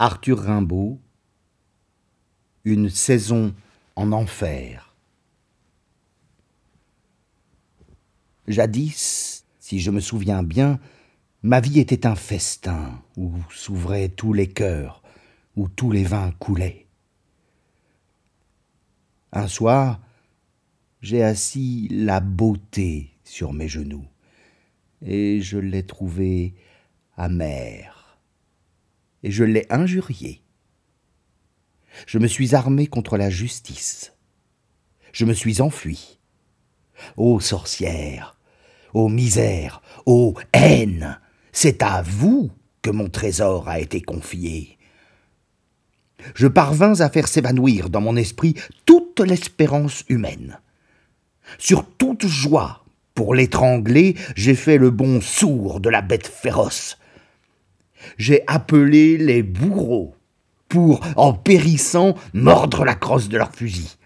Arthur Rimbaud, Une saison en enfer. Jadis, si je me souviens bien, ma vie était un festin où s'ouvraient tous les cœurs, où tous les vins coulaient. Un soir, j'ai assis la beauté sur mes genoux, et je l'ai trouvée amère, et je l'ai injuriée. Je me suis armé contre la justice. Je me suis enfui. Ô sorcière, ô misère, ô haine, c'est à vous que mon trésor a été confié. Je parvins à faire s'évanouir dans mon esprit toute l'espérance humaine. Sur toute joie, pour l'étrangler, j'ai fait le bon sourd de la bête féroce. J'ai appelé les bourreaux pour, en périssant, mordre la crosse de leur fusil.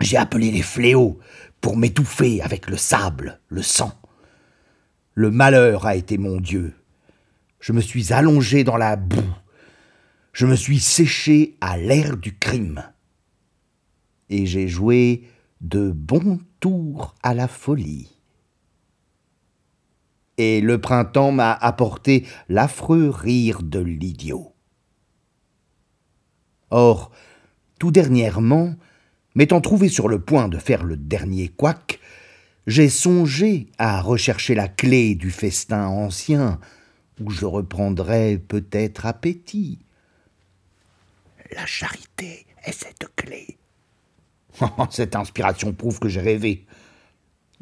J'ai appelé les fléaux pour m'étouffer avec le sable, le sang. Le malheur a été mon Dieu. Je me suis allongé dans la boue. Je me suis séché à l'air du crime. Et j'ai joué de bons tours à la folie. Et le printemps m'a apporté l'affreux rire de l'idiot. Or, tout dernièrement, m'étant trouvé sur le point de faire le dernier couac, j'ai songé à rechercher la clé du festin ancien, où je reprendrais peut-être appétit. La charité est cette clé. cette inspiration prouve que j'ai rêvé.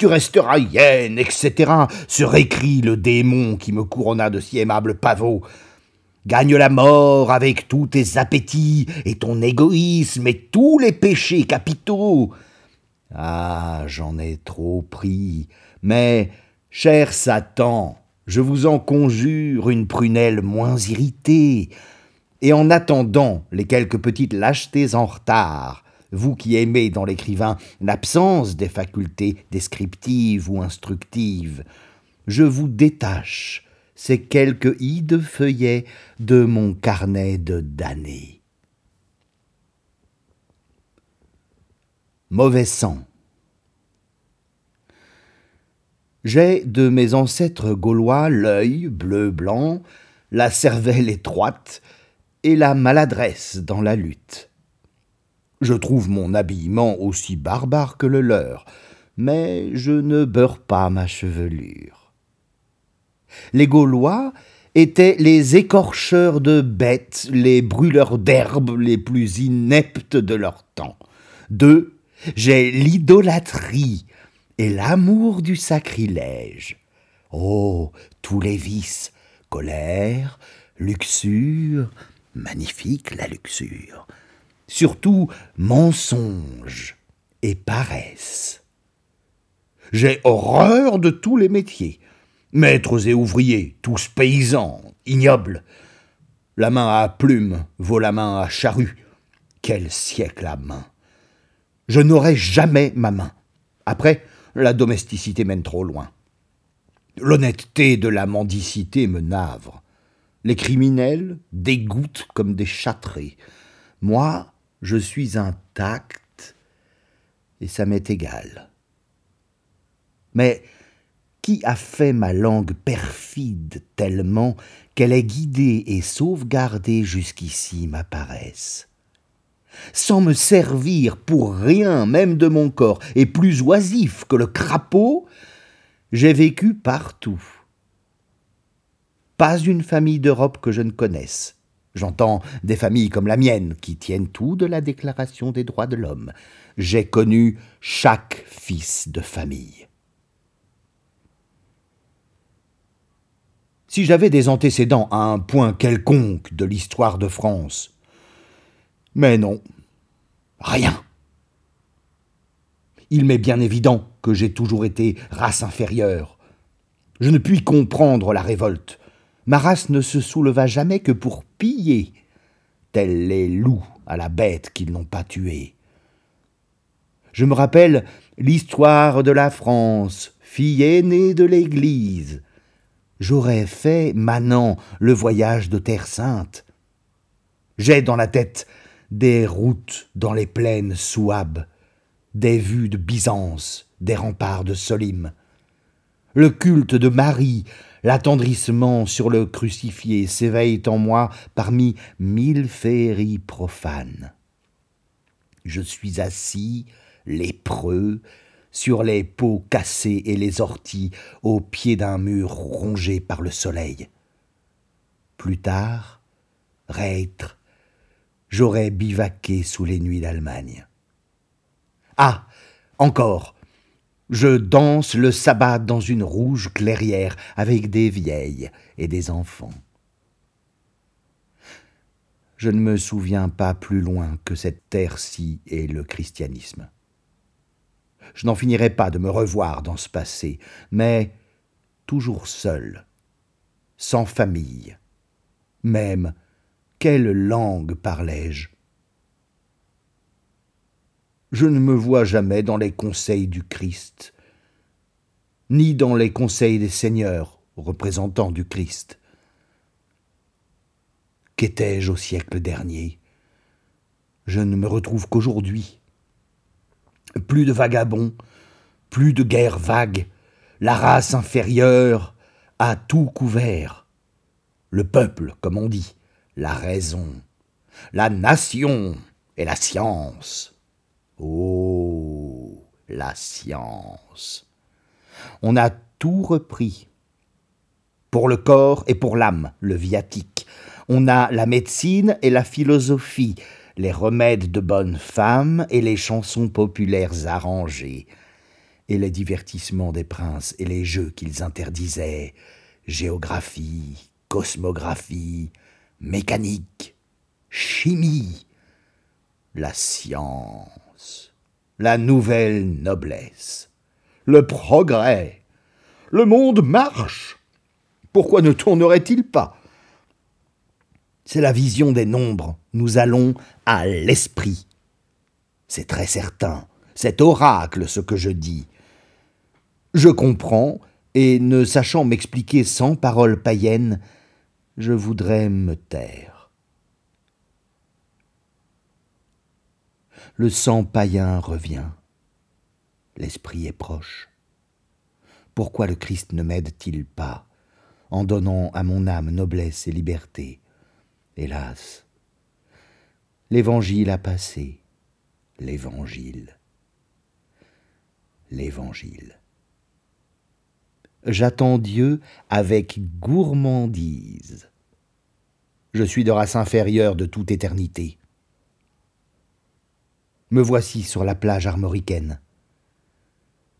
Tu resteras hyène, etc. se récrit le démon qui me couronna de si aimables pavots. Gagne la mort avec tous tes appétits et ton égoïsme et tous les péchés capitaux. Ah, j'en ai trop pris. Mais, cher Satan, je vous en conjure une prunelle moins irritée. Et en attendant les quelques petites lâchetés en retard, vous qui aimez dans l'écrivain l'absence des facultés descriptives ou instructives, je vous détache ces quelques hides feuillets de mon carnet de damnés. Mauvais sang. J'ai de mes ancêtres gaulois l'œil bleu-blanc, la cervelle étroite et la maladresse dans la lutte. Je trouve mon habillement aussi barbare que le leur, mais je ne beurre pas ma chevelure. Les Gaulois étaient les écorcheurs de bêtes, les brûleurs d'herbes les plus ineptes de leur temps. Deux, j'ai l'idolâtrie et l'amour du sacrilège. Oh, tous les vices, colère, luxure, magnifique la luxure, surtout mensonge et paresse. J'ai horreur de tous les métiers, Maîtres et ouvriers, tous paysans, ignobles. La main à plume vaut la main à charrue. Quel siècle à main Je n'aurai jamais ma main. Après, la domesticité mène trop loin. L'honnêteté de la mendicité me navre. Les criminels dégoûtent comme des châtrés. Moi, je suis intact et ça m'est égal. Mais qui a fait ma langue perfide tellement qu'elle est guidée et sauvegardée jusqu'ici ma paresse? Sans me servir pour rien même de mon corps, et plus oisif que le crapaud, j'ai vécu partout. Pas une famille d'Europe que je ne connaisse. J'entends des familles comme la mienne, qui tiennent tout de la Déclaration des droits de l'homme. J'ai connu chaque fils de famille. si j'avais des antécédents à un point quelconque de l'histoire de France. Mais non, rien. Il m'est bien évident que j'ai toujours été race inférieure. Je ne puis comprendre la révolte. Ma race ne se souleva jamais que pour piller, tels les loups à la bête qu'ils n'ont pas tuée. Je me rappelle l'histoire de la France, fille aînée de l'Église, j'aurais fait, manant, le voyage de Terre Sainte. J'ai dans la tête des routes dans les plaines souabes, des vues de Byzance, des remparts de Solim. Le culte de Marie, l'attendrissement sur le crucifié s'éveillent en moi parmi mille féeries profanes. Je suis assis, lépreux, sur les pots cassés et les orties, au pied d'un mur rongé par le soleil. Plus tard, Reître, j'aurais bivaqué sous les nuits d'Allemagne. Ah, encore, je danse le sabbat dans une rouge clairière avec des vieilles et des enfants. Je ne me souviens pas plus loin que cette terre-ci est le christianisme. Je n'en finirai pas de me revoir dans ce passé, mais toujours seul, sans famille. Même, quelle langue parlais-je? Je ne me vois jamais dans les conseils du Christ, ni dans les conseils des seigneurs, représentants du Christ. Qu'étais-je au siècle dernier? Je ne me retrouve qu'aujourd'hui plus de vagabonds, plus de guerres vagues, la race inférieure a tout couvert. Le peuple, comme on dit, la raison, la nation et la science. Oh, la science. On a tout repris. Pour le corps et pour l'âme, le viatique. On a la médecine et la philosophie, les remèdes de bonnes femmes et les chansons populaires arrangées, et les divertissements des princes et les jeux qu'ils interdisaient, géographie, cosmographie, mécanique, chimie, la science, la nouvelle noblesse, le progrès. Le monde marche. Pourquoi ne tournerait-il pas? C'est la vision des nombres. Nous allons à l'esprit. C'est très certain. C'est oracle ce que je dis. Je comprends, et ne sachant m'expliquer sans paroles païennes, je voudrais me taire. Le sang païen revient. L'esprit est proche. Pourquoi le Christ ne m'aide-t-il pas en donnant à mon âme noblesse et liberté? Hélas. L'évangile a passé, l'évangile, l'évangile. J'attends Dieu avec gourmandise. Je suis de race inférieure de toute éternité. Me voici sur la plage armoricaine.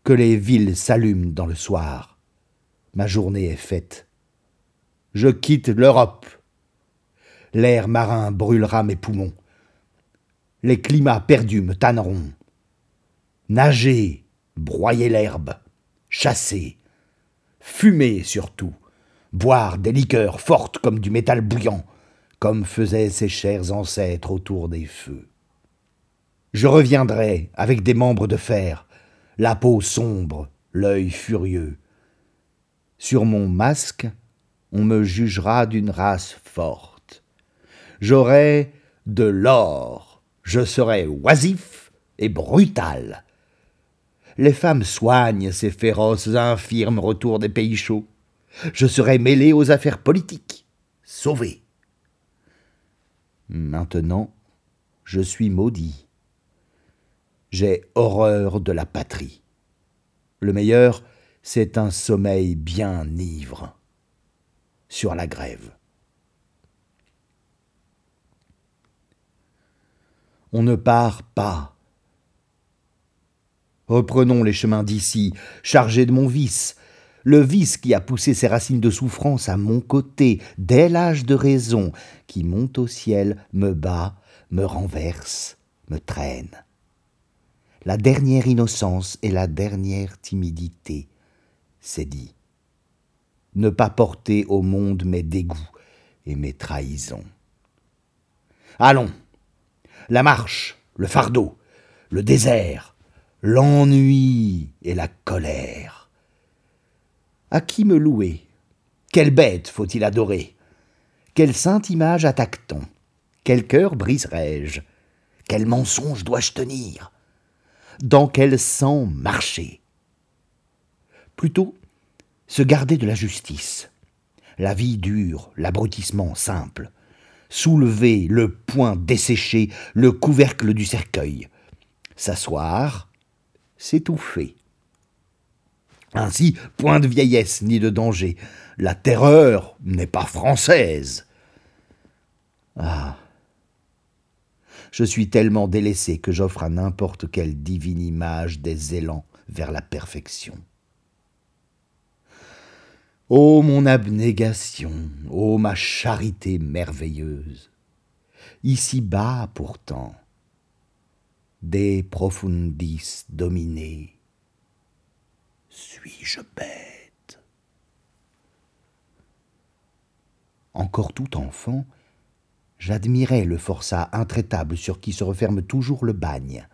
Que les villes s'allument dans le soir. Ma journée est faite. Je quitte l'Europe l'air marin brûlera mes poumons. Les climats perdus me tanneront. Nager, broyer l'herbe, chasser, fumer surtout, boire des liqueurs fortes comme du métal bouillant, comme faisaient ces chers ancêtres autour des feux. Je reviendrai avec des membres de fer, la peau sombre, l'œil furieux. Sur mon masque, on me jugera d'une race forte j'aurai de l'or, je serai oisif et brutal. Les femmes soignent ces féroces infirmes retours des pays chauds. Je serai mêlé aux affaires politiques, sauvé. Maintenant, je suis maudit. J'ai horreur de la patrie. Le meilleur, c'est un sommeil bien ivre. Sur la grève. on ne part pas. Reprenons les chemins d'ici, chargés de mon vice, le vice qui a poussé ses racines de souffrance à mon côté, dès l'âge de raison, qui monte au ciel, me bat, me renverse, me traîne. La dernière innocence et la dernière timidité, c'est dit. Ne pas porter au monde mes dégoûts et mes trahisons. Allons, la marche, le fardeau, le désert, l'ennui et la colère. À qui me louer? Quelle bête faut-il adorer? Quelle sainte image attaque-t-on? Quel cœur briserai-je? Quel mensonge dois-je tenir? Dans quel sang marcher Plutôt se garder de la justice, la vie dure, l'abrutissement simple, soulever le poing desséché, le couvercle du cercueil, s'asseoir, s'étouffer. Ainsi, point de vieillesse ni de danger, la terreur n'est pas française. Ah. Je suis tellement délaissé que j'offre à n'importe quelle divine image des élans vers la perfection. Ô mon abnégation, ô ma charité merveilleuse, ici-bas pourtant, de profundis dominé, suis-je bête? Encore tout enfant, j'admirais le forçat intraitable sur qui se referme toujours le bagne.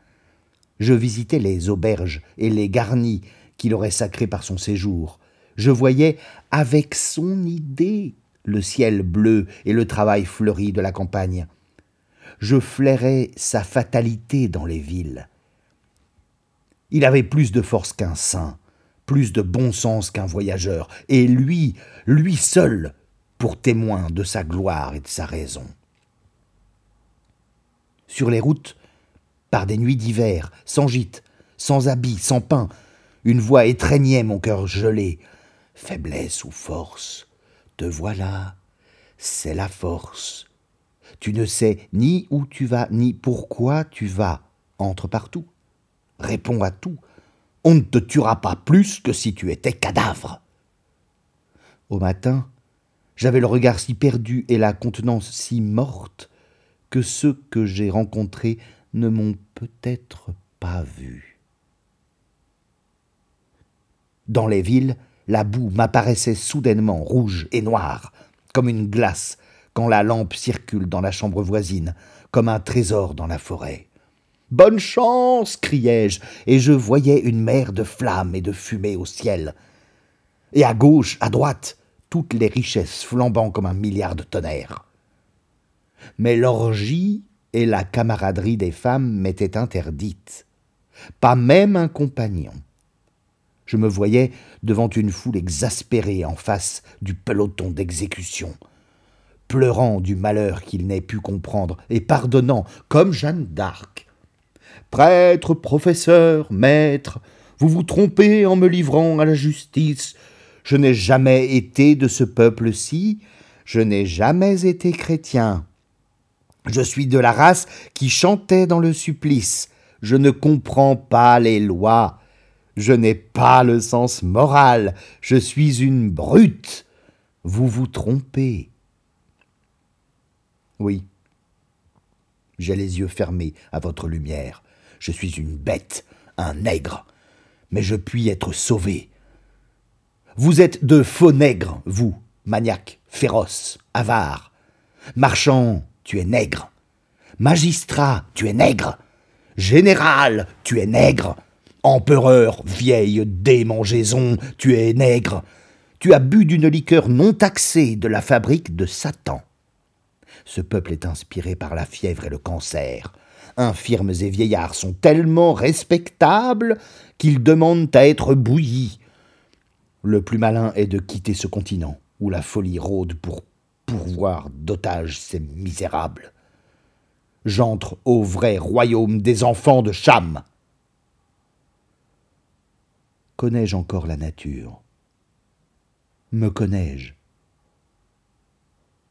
Je visitais les auberges et les garnis qu'il aurait sacrés par son séjour, je voyais avec son idée le ciel bleu et le travail fleuri de la campagne. Je flairais sa fatalité dans les villes. Il avait plus de force qu'un saint, plus de bon sens qu'un voyageur, et lui, lui seul, pour témoin de sa gloire et de sa raison. Sur les routes, par des nuits d'hiver, sans gîte, sans habit, sans pain, une voix étreignait mon cœur gelé, faiblesse ou force, te voilà, c'est la force. Tu ne sais ni où tu vas, ni pourquoi tu vas. Entre partout. Réponds à tout. On ne te tuera pas plus que si tu étais cadavre. Au matin, j'avais le regard si perdu et la contenance si morte que ceux que j'ai rencontrés ne m'ont peut-être pas vu. Dans les villes, la boue m'apparaissait soudainement rouge et noire, comme une glace quand la lampe circule dans la chambre voisine, comme un trésor dans la forêt. Bonne chance criai-je, et je voyais une mer de flammes et de fumée au ciel. Et à gauche, à droite, toutes les richesses flambant comme un milliard de tonnerres. Mais l'orgie et la camaraderie des femmes m'étaient interdites. Pas même un compagnon. Je me voyais devant une foule exaspérée en face du peloton d'exécution, pleurant du malheur qu'il n'ait pu comprendre et pardonnant comme Jeanne d'Arc. Prêtre, professeur, maître, vous vous trompez en me livrant à la justice. Je n'ai jamais été de ce peuple-ci, je n'ai jamais été chrétien. Je suis de la race qui chantait dans le supplice. Je ne comprends pas les lois. Je n'ai pas le sens moral, je suis une brute. Vous vous trompez. Oui, j'ai les yeux fermés à votre lumière. Je suis une bête, un nègre, mais je puis être sauvé. Vous êtes de faux nègres, vous, maniaques, féroces, avares. Marchand, tu es nègre. Magistrat, tu es nègre. Général, tu es nègre. Empereur, vieille démangeaison, tu es nègre. Tu as bu d'une liqueur non taxée de la fabrique de Satan. Ce peuple est inspiré par la fièvre et le cancer. Infirmes et vieillards sont tellement respectables qu'ils demandent à être bouillis. Le plus malin est de quitter ce continent où la folie rôde pour pourvoir d'otages ces misérables. J'entre au vrai royaume des enfants de Cham. Connais-je encore la nature? Me connais-je?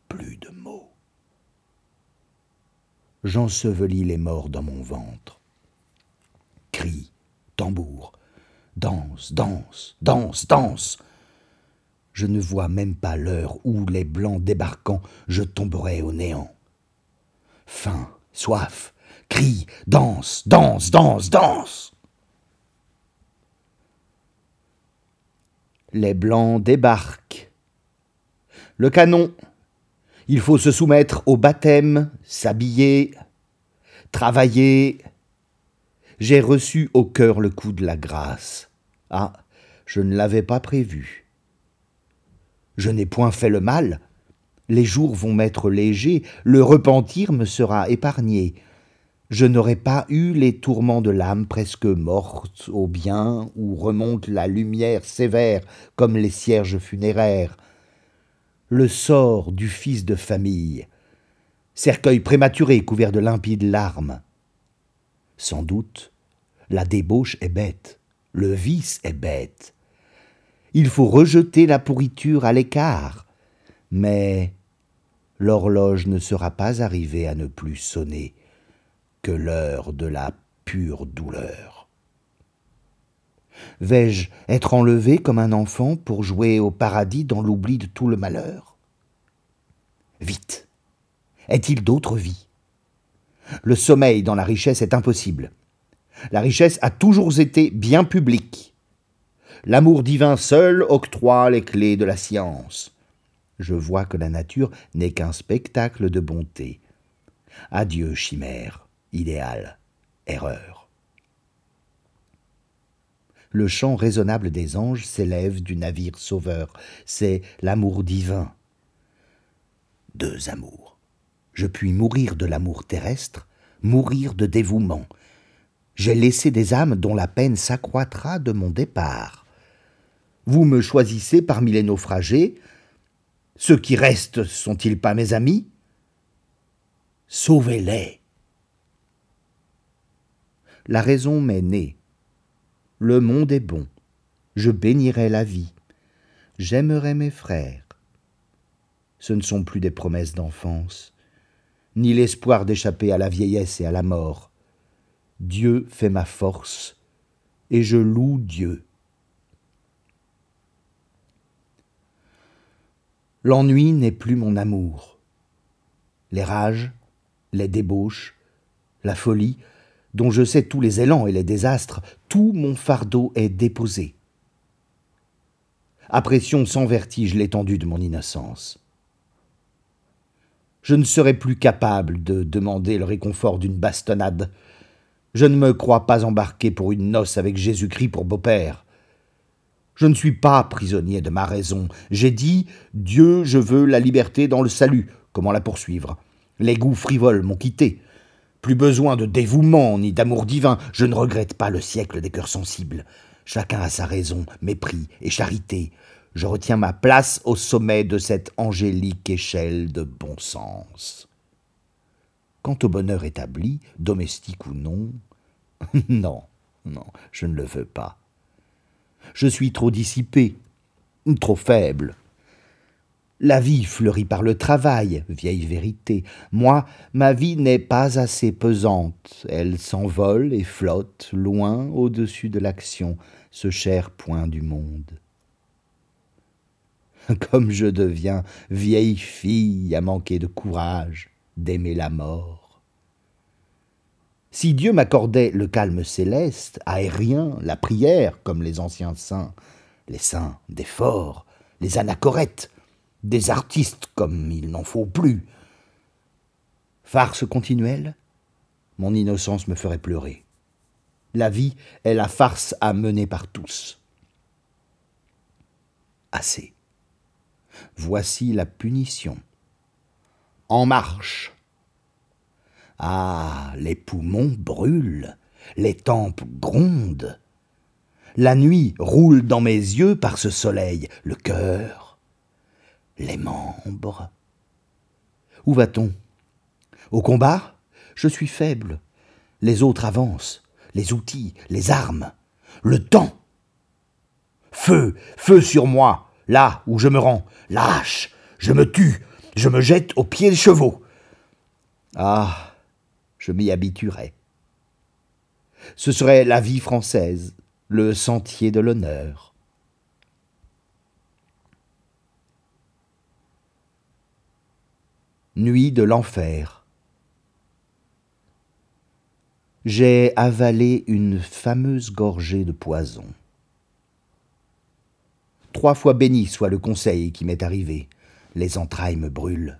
Plus de mots. J'ensevelis les morts dans mon ventre. Cris, tambour, danse, danse, danse, danse. Je ne vois même pas l'heure où, les blancs débarquant, je tomberai au néant. Faim, soif, crie, danse, danse, danse, danse. les Blancs débarquent. Le canon. Il faut se soumettre au baptême, s'habiller, travailler. J'ai reçu au cœur le coup de la grâce. Ah, je ne l'avais pas prévu. Je n'ai point fait le mal. Les jours vont m'être légers, le repentir me sera épargné. Je n'aurai pas eu les tourments de l'âme presque morte au bien où remonte la lumière sévère comme les cierges funéraires. Le sort du fils de famille, cercueil prématuré couvert de limpides larmes. Sans doute, la débauche est bête, le vice est bête. Il faut rejeter la pourriture à l'écart, mais l'horloge ne sera pas arrivée à ne plus sonner que l'heure de la pure douleur. Vais-je être enlevé comme un enfant pour jouer au paradis dans l'oubli de tout le malheur? Vite Est-il d'autre vie? Le sommeil dans la richesse est impossible. La richesse a toujours été bien publique. L'amour divin seul octroie les clés de la science. Je vois que la nature n'est qu'un spectacle de bonté. Adieu, chimère, idéal, erreur. Le chant raisonnable des anges s'élève du navire sauveur. C'est l'amour divin. Deux amours. Je puis mourir de l'amour terrestre, mourir de dévouement. J'ai laissé des âmes dont la peine s'accroîtra de mon départ. Vous me choisissez parmi les naufragés, ceux qui restent sont-ils pas mes amis? Sauvez-les. La raison m'est née. Le monde est bon. Je bénirai la vie. J'aimerai mes frères. Ce ne sont plus des promesses d'enfance, ni l'espoir d'échapper à la vieillesse et à la mort. Dieu fait ma force, et je loue Dieu. L'ennui n'est plus mon amour. Les rages, les débauches, la folie, dont je sais tous les élans et les désastres, tout mon fardeau est déposé. Apprécions sans vertige l'étendue de mon innocence. Je ne serai plus capable de demander le réconfort d'une bastonnade. Je ne me crois pas embarqué pour une noce avec Jésus-Christ pour beau-père. Je ne suis pas prisonnier de ma raison. J'ai dit Dieu, je veux la liberté dans le salut. Comment la poursuivre? Les goûts frivoles m'ont quitté. Plus besoin de dévouement ni d'amour divin. Je ne regrette pas le siècle des cœurs sensibles. Chacun a sa raison, mépris et charité. Je retiens ma place au sommet de cette angélique échelle de bon sens. Quant au bonheur établi, domestique ou non, non, non, je ne le veux pas. Je suis trop dissipé, trop faible. La vie fleurit par le travail, vieille vérité. Moi, ma vie n'est pas assez pesante. Elle s'envole et flotte loin au-dessus de l'action, ce cher point du monde. Comme je deviens vieille fille à manquer de courage, d'aimer la mort. Si Dieu m'accordait le calme céleste, aérien, la prière, comme les anciens saints, les saints des forts, les anachorètes, des artistes comme il n'en faut plus. Farce continuelle, mon innocence me ferait pleurer. La vie est la farce à mener par tous. Assez. Voici la punition. En marche. Ah, les poumons brûlent, les tempes grondent. La nuit roule dans mes yeux par ce soleil, le cœur, les membres. Où va-t-on? Au combat? Je suis faible. Les autres avancent, les outils, les armes, le temps. Feu, feu sur moi, là où je me rends, lâche, je me tue, je me jette aux pieds des chevaux. Ah, je m'y habituerai. Ce serait la vie française, le sentier de l'honneur. Nuit de l'enfer. J'ai avalé une fameuse gorgée de poison. Trois fois béni soit le conseil qui m'est arrivé. Les entrailles me brûlent.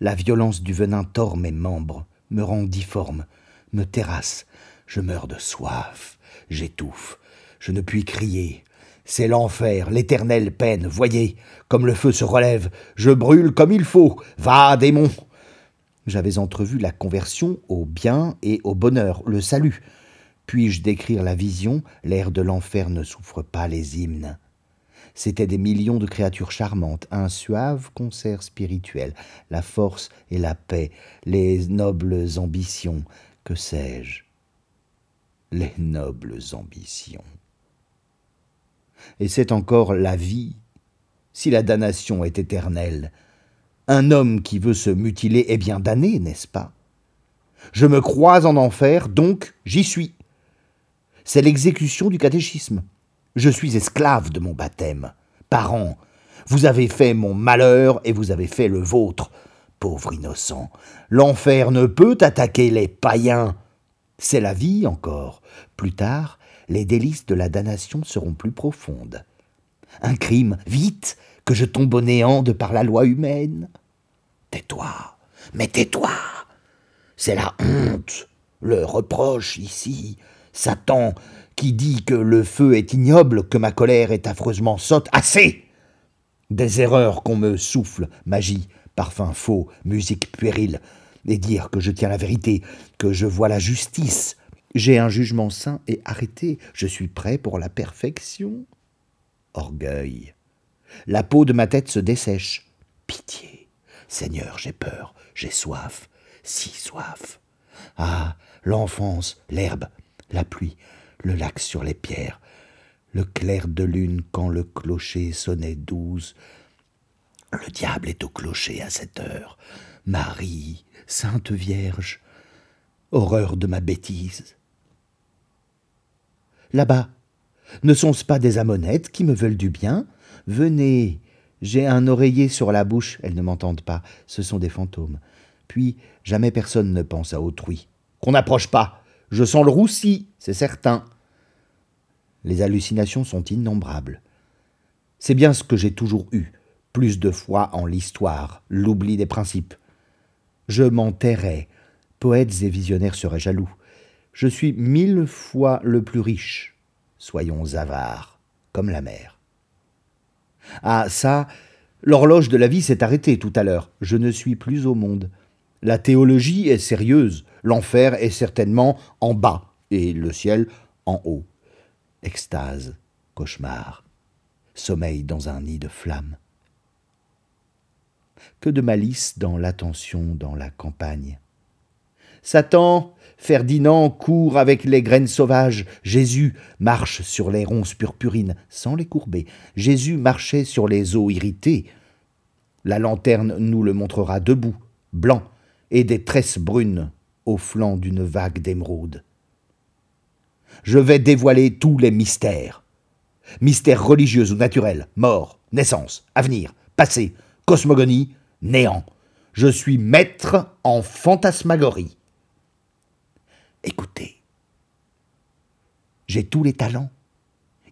La violence du venin tord mes membres me rend difforme, me terrasse, je meurs de soif, j'étouffe, je ne puis crier, C'est l'enfer, l'éternelle peine, voyez, comme le feu se relève, je brûle comme il faut, va, démon. J'avais entrevu la conversion au bien et au bonheur, le salut. Puis-je décrire la vision? L'air de l'enfer ne souffre pas les hymnes. C'étaient des millions de créatures charmantes, un suave concert spirituel, la force et la paix, les nobles ambitions, que sais-je Les nobles ambitions et c'est encore la vie, si la damnation est éternelle. Un homme qui veut se mutiler est bien damné, n'est-ce pas? Je me crois en enfer, donc j'y suis. C'est l'exécution du catéchisme. Je suis esclave de mon baptême. Parents, vous avez fait mon malheur et vous avez fait le vôtre. Pauvre innocent, l'enfer ne peut attaquer les païens. C'est la vie encore. Plus tard, les délices de la damnation seront plus profondes. Un crime, vite, que je tombe au néant de par la loi humaine. Tais-toi, mais tais-toi. C'est la honte, le reproche ici. Satan qui dit que le feu est ignoble, que ma colère est affreusement sotte. Assez Des erreurs qu'on me souffle, magie, parfum faux, musique puérile, et dire que je tiens la vérité, que je vois la justice, j'ai un jugement sain et arrêté. Je suis prêt pour la perfection. Orgueil. La peau de ma tête se dessèche. Pitié. Seigneur, j'ai peur, j'ai soif, si soif. Ah, l'enfance, l'herbe, la pluie, le lac sur les pierres, le clair de lune quand le clocher sonnait douze. Le diable est au clocher à cette heure. Marie, Sainte Vierge, horreur de ma bêtise. Là-bas. Ne sont-ce pas des amonettes qui me veulent du bien? Venez. J'ai un oreiller sur la bouche, elles ne m'entendent pas, ce sont des fantômes. Puis, jamais personne ne pense à autrui. Qu'on n'approche pas Je sens le roussi, c'est certain. Les hallucinations sont innombrables. C'est bien ce que j'ai toujours eu, plus de foi en l'histoire, l'oubli des principes. Je m'en tairais. Poètes et visionnaires seraient jaloux. Je suis mille fois le plus riche. Soyons avares, comme la mer. Ah, ça, l'horloge de la vie s'est arrêtée tout à l'heure. Je ne suis plus au monde. La théologie est sérieuse. L'enfer est certainement en bas et le ciel en haut. Extase, cauchemar, sommeil dans un nid de flammes. Que de malice dans l'attention dans la campagne. Satan, Ferdinand court avec les graines sauvages. Jésus marche sur les ronces purpurines sans les courber. Jésus marchait sur les eaux irritées. La lanterne nous le montrera debout, blanc, et des tresses brunes au flanc d'une vague d'émeraude. Je vais dévoiler tous les mystères. Mystères religieux ou naturels, mort, naissance, avenir, passé, cosmogonie, néant. Je suis maître en fantasmagorie. Écoutez, j'ai tous les talents.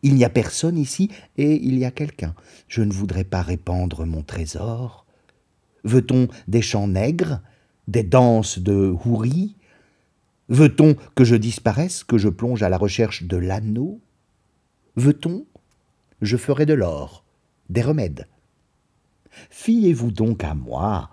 Il n'y a personne ici et il y a quelqu'un. Je ne voudrais pas répandre mon trésor. Veut-on des chants nègres, des danses de houris Veut-on que je disparaisse, que je plonge à la recherche de l'anneau? Veut-on? Je ferai de l'or, des remèdes. Fiez-vous donc à moi.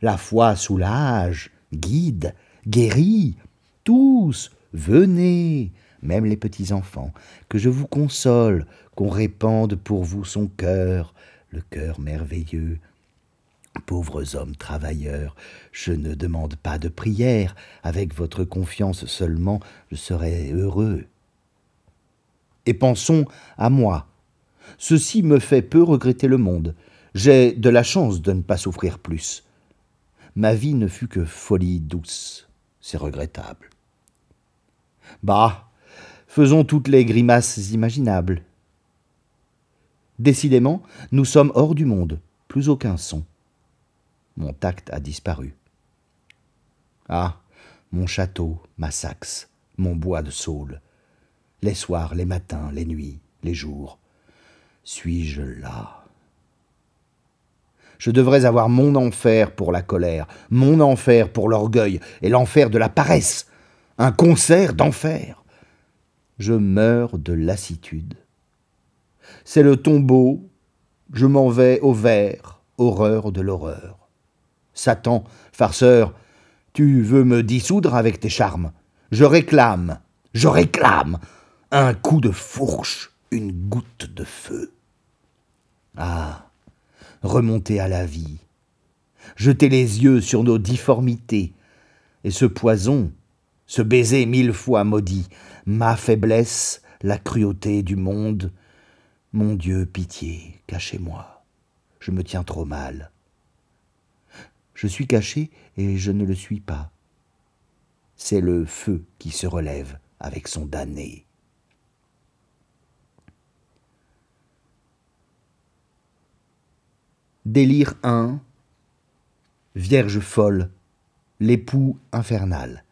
La foi soulage, guide, guérit, tous, venez, même les petits enfants, que je vous console, qu'on répande pour vous son cœur, le cœur merveilleux. Pauvres hommes travailleurs, je ne demande pas de prière, avec votre confiance seulement je serai heureux. Et pensons à moi. Ceci me fait peu regretter le monde. J'ai de la chance de ne pas souffrir plus. Ma vie ne fut que folie douce. C'est regrettable. Bah, faisons toutes les grimaces imaginables. Décidément, nous sommes hors du monde, plus aucun son. Mon tact a disparu. Ah, mon château, ma saxe, mon bois de saule, les soirs, les matins, les nuits, les jours. Suis-je là? Je devrais avoir mon enfer pour la colère, mon enfer pour l'orgueil et l'enfer de la paresse, un concert d'enfer. Je meurs de lassitude. c'est le tombeau, je m'en vais au vert, horreur de l'horreur. Satan, farceur, tu veux me dissoudre avec tes charmes. Je réclame, je réclame un coup de fourche, une goutte de feu. Ah, remonter à la vie, jeter les yeux sur nos difformités, et ce poison, ce baiser mille fois maudit, ma faiblesse, la cruauté du monde, mon Dieu, pitié, cachez-moi, je me tiens trop mal. Je suis caché et je ne le suis pas. C'est le feu qui se relève avec son damné. Délire 1 Vierge folle, l'époux infernal.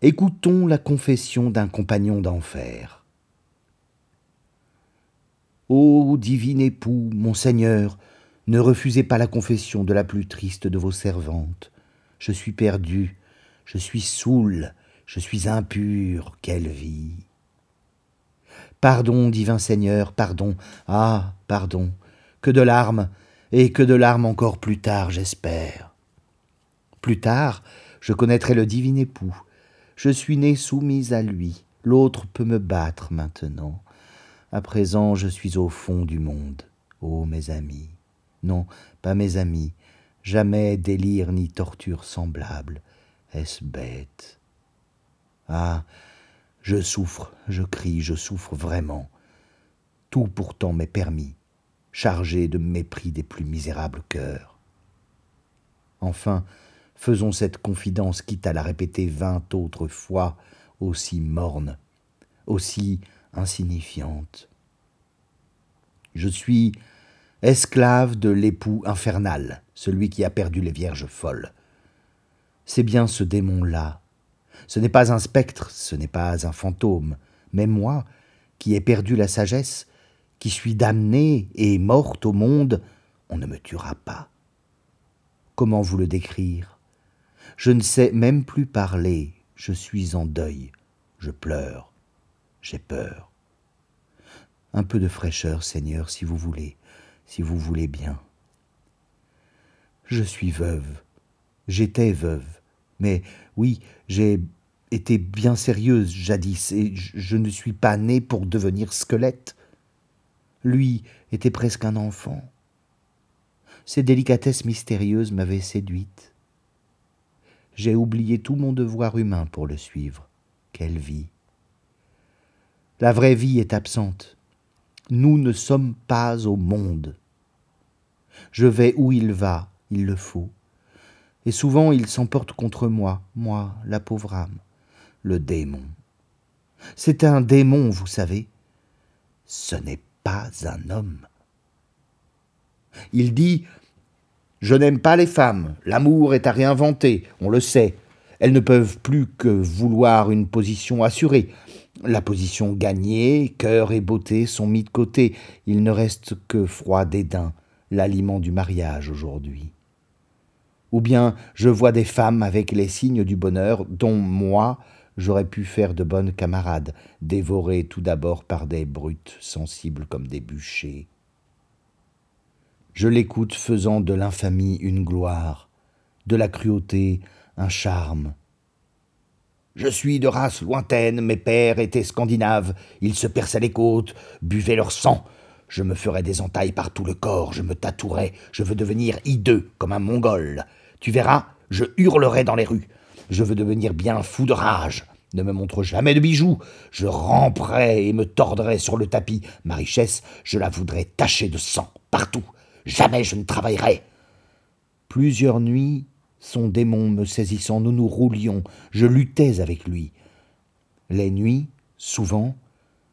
Écoutons la confession d'un compagnon d'enfer. Ô divin époux, mon Seigneur, ne refusez pas la confession de la plus triste de vos servantes. Je suis perdu, je suis saoul, je suis impur, quelle vie. Pardon, divin Seigneur, pardon, ah, pardon, que de larmes, et que de larmes encore plus tard, j'espère. Plus tard, je connaîtrai le divin époux. Je suis né soumise à lui, l'autre peut me battre maintenant. À présent, je suis au fond du monde, ô mes amis. Non, pas mes amis, jamais délire ni torture semblable. Est-ce bête? Ah, je souffre, je crie, je souffre vraiment. Tout pourtant m'est permis, chargé de mépris des plus misérables cœurs. Enfin, faisons cette confidence quitte à la répéter vingt autres fois, aussi morne, aussi insignifiante. Je suis esclave de l'époux infernal, celui qui a perdu les vierges folles. C'est bien ce démon-là. Ce n'est pas un spectre, ce n'est pas un fantôme, mais moi, qui ai perdu la sagesse, qui suis damnée et morte au monde, on ne me tuera pas. Comment vous le décrire? Je ne sais même plus parler, je suis en deuil, je pleure, j'ai peur. Un peu de fraîcheur, Seigneur, si vous voulez si vous voulez bien. Je suis veuve. J'étais veuve. Mais oui, j'ai été bien sérieuse jadis, et je ne suis pas née pour devenir squelette. Lui était presque un enfant. Ses délicatesses mystérieuses m'avaient séduite. J'ai oublié tout mon devoir humain pour le suivre. Quelle vie. La vraie vie est absente. Nous ne sommes pas au monde. Je vais où il va, il le faut. Et souvent il s'emporte contre moi, moi, la pauvre âme, le démon. C'est un démon, vous savez. Ce n'est pas un homme. Il dit Je n'aime pas les femmes, l'amour est à réinventer, on le sait. Elles ne peuvent plus que vouloir une position assurée. La position gagnée, cœur et beauté sont mis de côté, il ne reste que froid dédain, l'aliment du mariage aujourd'hui. Ou bien je vois des femmes avec les signes du bonheur dont moi j'aurais pu faire de bonnes camarades, dévorées tout d'abord par des brutes sensibles comme des bûchers. Je l'écoute faisant de l'infamie une gloire, de la cruauté un charme, je suis de race lointaine, mes pères étaient scandinaves, ils se perçaient les côtes, buvaient leur sang. Je me ferai des entailles par tout le corps, je me tatouerai, je veux devenir hideux comme un mongol. Tu verras, je hurlerai dans les rues. Je veux devenir bien fou de rage. Ne me montre jamais de bijoux. Je ramperai et me tordrai sur le tapis. Ma richesse, je la voudrais tachée de sang, partout. Jamais je ne travaillerai. Plusieurs nuits, son démon me saisissant, nous nous roulions, je luttais avec lui. Les nuits, souvent,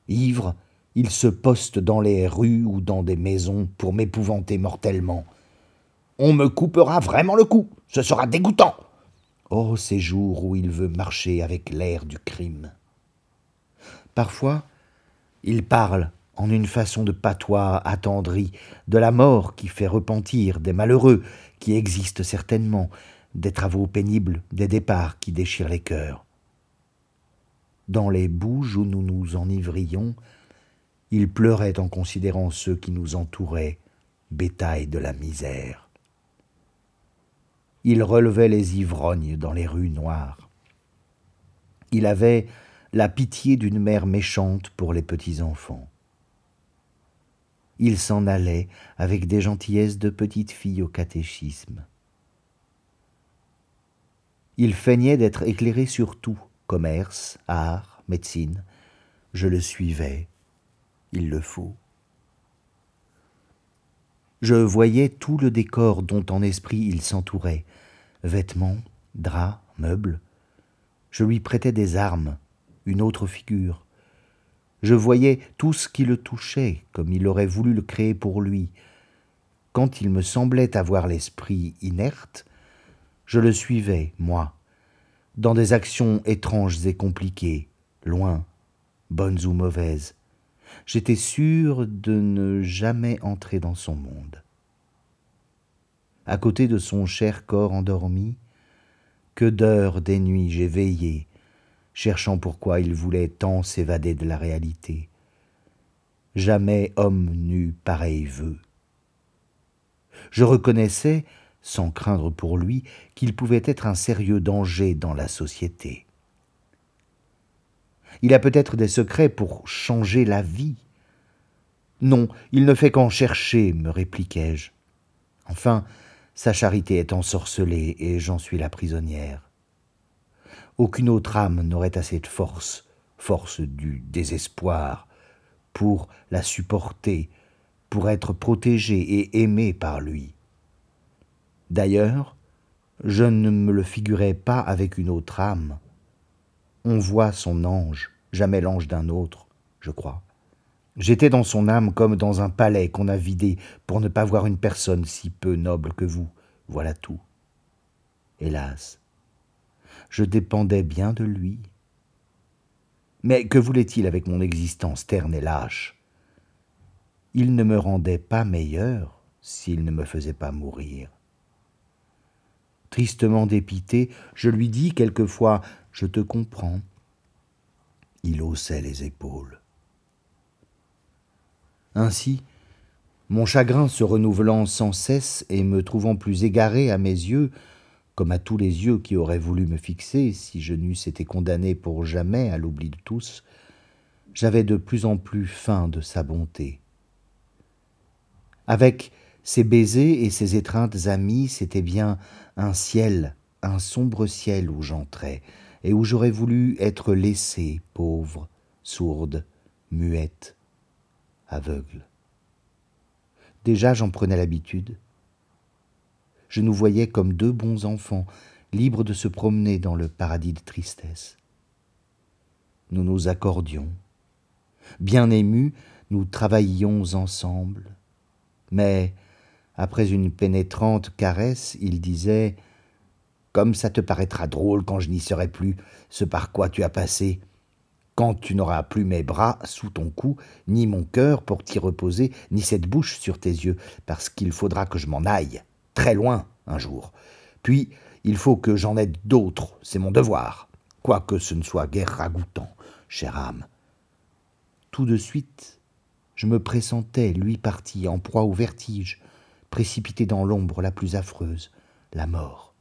ivre, il se poste dans les rues ou dans des maisons pour m'épouvanter mortellement. On me coupera vraiment le cou, ce sera dégoûtant. Oh, ces jours où il veut marcher avec l'air du crime. Parfois, il parle en une façon de patois attendri, de la mort qui fait repentir, des malheureux qui existent certainement, des travaux pénibles, des départs qui déchirent les cœurs. Dans les bouges où nous nous enivrions, Il pleurait en considérant ceux qui nous entouraient, bétail de la misère. Il relevait les ivrognes dans les rues noires. Il avait la pitié d'une mère méchante pour les petits enfants. Il s'en allait avec des gentillesses de petite fille au catéchisme. Il feignait d'être éclairé sur tout, commerce, art, médecine. Je le suivais. Il le faut. Je voyais tout le décor dont en esprit il s'entourait. Vêtements, draps, meubles. Je lui prêtais des armes, une autre figure. Je voyais tout ce qui le touchait, comme il aurait voulu le créer pour lui. Quand il me semblait avoir l'esprit inerte, je le suivais, moi, dans des actions étranges et compliquées, loin, bonnes ou mauvaises. J'étais sûr de ne jamais entrer dans son monde. À côté de son cher corps endormi, que d'heures des nuits j'ai veillé, cherchant pourquoi il voulait tant s'évader de la réalité. Jamais homme n'eut pareil vœu. Je reconnaissais, sans craindre pour lui, qu'il pouvait être un sérieux danger dans la société. Il a peut-être des secrets pour changer la vie. Non, il ne fait qu'en chercher, me répliquai-je. Enfin, sa charité est ensorcelée et j'en suis la prisonnière. Aucune autre âme n'aurait assez de force, force du désespoir, pour la supporter, pour être protégée et aimée par lui. D'ailleurs, je ne me le figurais pas avec une autre âme. On voit son ange, jamais l'ange d'un autre, je crois. J'étais dans son âme comme dans un palais qu'on a vidé pour ne pas voir une personne si peu noble que vous. Voilà tout. Hélas, je dépendais bien de lui. Mais que voulait-il avec mon existence terne et lâche? Il ne me rendait pas meilleur s'il ne me faisait pas mourir. Tristement dépité, je lui dis quelquefois Je te comprends. Il haussait les épaules. Ainsi, mon chagrin se renouvelant sans cesse et me trouvant plus égaré à mes yeux, comme à tous les yeux qui auraient voulu me fixer si je n'eusse été condamné pour jamais à l'oubli de tous, j'avais de plus en plus faim de sa bonté. Avec ses baisers et ses étreintes amies, c'était bien un ciel, un sombre ciel où j'entrais, et où j'aurais voulu être laissée, pauvre, sourde, muette, aveugle. Déjà j'en prenais l'habitude, je nous voyais comme deux bons enfants, libres de se promener dans le paradis de tristesse. Nous nous accordions. Bien émus, nous travaillions ensemble. Mais, après une pénétrante caresse, il disait Comme ça te paraîtra drôle quand je n'y serai plus, ce par quoi tu as passé. Quand tu n'auras plus mes bras sous ton cou, ni mon cœur pour t'y reposer, ni cette bouche sur tes yeux, parce qu'il faudra que je m'en aille très loin un jour. Puis, il faut que j'en aide d'autres, c'est mon devoir, quoique ce ne soit guère ragoûtant, chère âme. Tout de suite, je me pressentais, lui parti, en proie au vertige, précipité dans l'ombre la plus affreuse, la mort.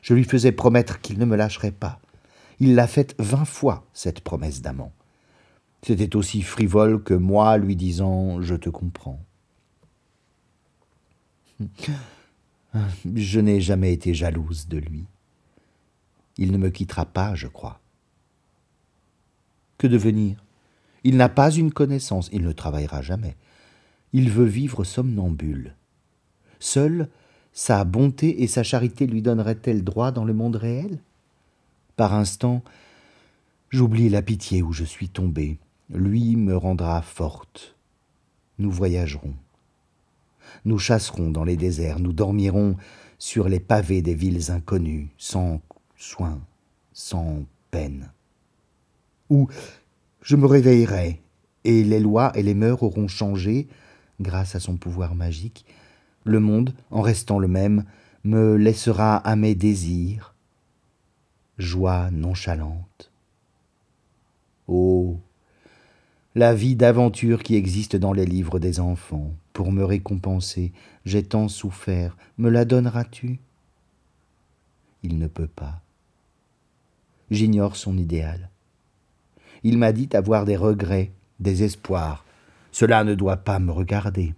Je lui faisais promettre qu'il ne me lâcherait pas. Il l'a faite vingt fois, cette promesse d'amant. C'était aussi frivole que moi lui disant Je te comprends. Je n'ai jamais été jalouse de lui. Il ne me quittera pas, je crois. Que devenir? Il n'a pas une connaissance, il ne travaillera jamais. Il veut vivre somnambule. Seul, sa bonté et sa charité lui donneraient-elles droit dans le monde réel? Par instant, j'oublie la pitié où je suis tombée. Lui me rendra forte. Nous voyagerons. Nous chasserons dans les déserts, nous dormirons sur les pavés des villes inconnues, sans soin, sans peine. Ou je me réveillerai, et les lois et les mœurs auront changé, grâce à son pouvoir magique. Le monde, en restant le même, me laissera à mes désirs, joie nonchalante. Oh, la vie d'aventure qui existe dans les livres des enfants. Pour me récompenser, j'ai tant souffert, me la donneras-tu? Il ne peut pas. J'ignore son idéal. Il m'a dit avoir des regrets, des espoirs. Cela ne doit pas me regarder.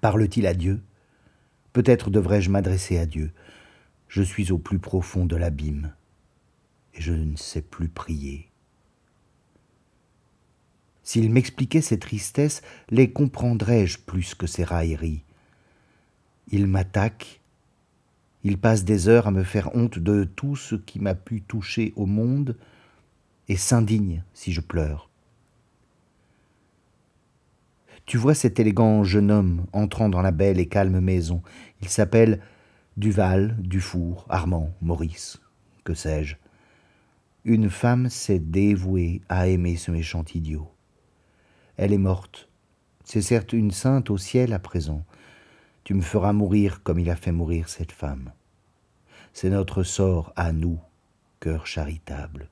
Parle-t-il à Dieu? Peut-être devrais-je m'adresser à Dieu. Je suis au plus profond de l'abîme et je ne sais plus prier. S'il m'expliquait ses tristesses, les comprendrais-je plus que ses railleries? Il m'attaque, il passe des heures à me faire honte de tout ce qui m'a pu toucher au monde, et s'indigne si je pleure. Tu vois cet élégant jeune homme entrant dans la belle et calme maison. Il s'appelle Duval, Dufour, Armand, Maurice, que sais-je. Une femme s'est dévouée à aimer ce méchant idiot. Elle est morte. C'est certes une sainte au ciel à présent. Tu me feras mourir comme il a fait mourir cette femme. C'est notre sort à nous, cœur charitable.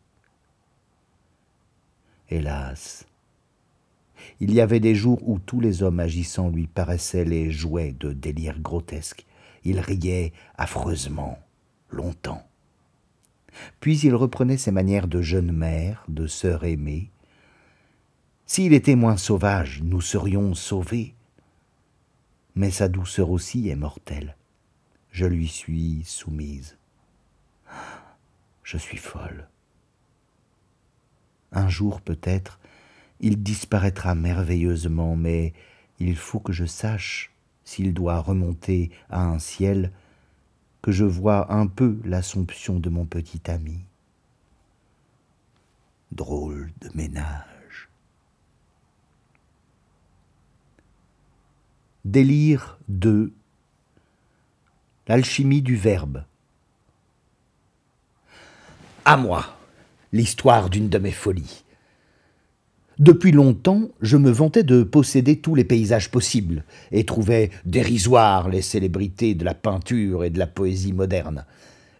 Hélas, il y avait des jours où tous les hommes agissant lui paraissaient les jouets de délires grotesques. Il riait affreusement, longtemps. Puis il reprenait ses manières de jeune mère, de sœur aimée, s'il était moins sauvage, nous serions sauvés. Mais sa douceur aussi est mortelle. Je lui suis soumise. Je suis folle. Un jour peut-être, il disparaîtra merveilleusement, mais il faut que je sache, s'il doit remonter à un ciel, que je vois un peu l'assomption de mon petit ami. Drôle de ménage. Délire 2 L'alchimie du verbe. À moi, l'histoire d'une de mes folies. Depuis longtemps, je me vantais de posséder tous les paysages possibles et trouvais dérisoires les célébrités de la peinture et de la poésie moderne.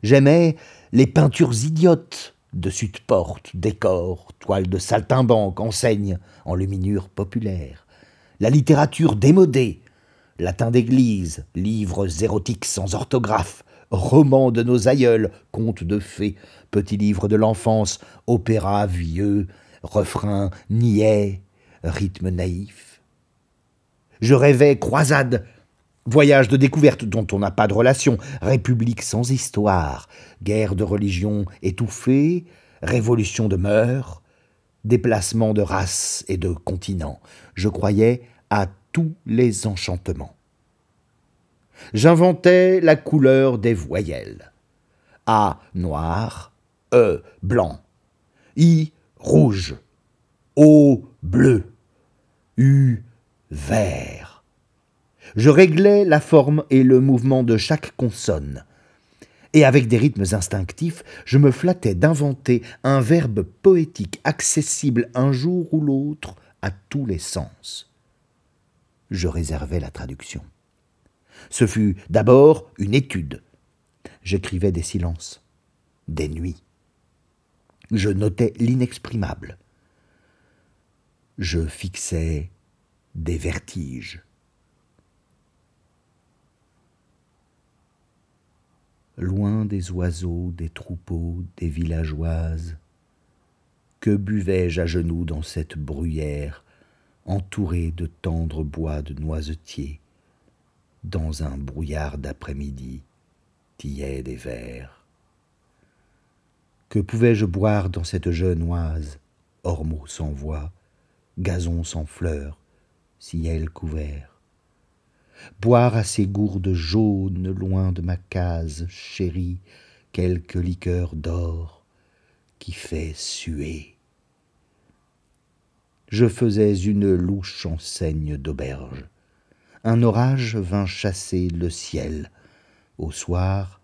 J'aimais les peintures idiotes, dessus de portes, décors, toiles de saltimbanque, enseignes, enluminures populaires, la littérature démodée, latin d'église, livres érotiques sans orthographe, romans de nos aïeuls, contes de fées, petits livres de l'enfance, opéras vieux, refrains niais, rythmes naïfs. Je rêvais croisade, voyage de découverte dont on n'a pas de relation, république sans histoire, guerre de religion étouffée, révolution de mœurs, déplacement de races et de continents. Je croyais à tous les enchantements. J'inventais la couleur des voyelles. A noir, E blanc, I rouge, O bleu, U vert. Je réglais la forme et le mouvement de chaque consonne. Et avec des rythmes instinctifs, je me flattais d'inventer un verbe poétique accessible un jour ou l'autre à tous les sens je réservais la traduction. Ce fut d'abord une étude. J'écrivais des silences, des nuits. Je notais l'inexprimable. Je fixais des vertiges. Loin des oiseaux, des troupeaux, des villageoises, que buvais-je à genoux dans cette bruyère entouré de tendres bois de noisetiers, dans un brouillard d'après-midi, tiède et vert. Que pouvais-je boire dans cette jeune oise, ormeaux sans voix, gazon sans fleurs, ciel couvert Boire à ces gourdes jaunes loin de ma case chérie quelque liqueur d'or qui fait suer je faisais une louche enseigne d'auberge. Un orage vint chasser le ciel. Au soir,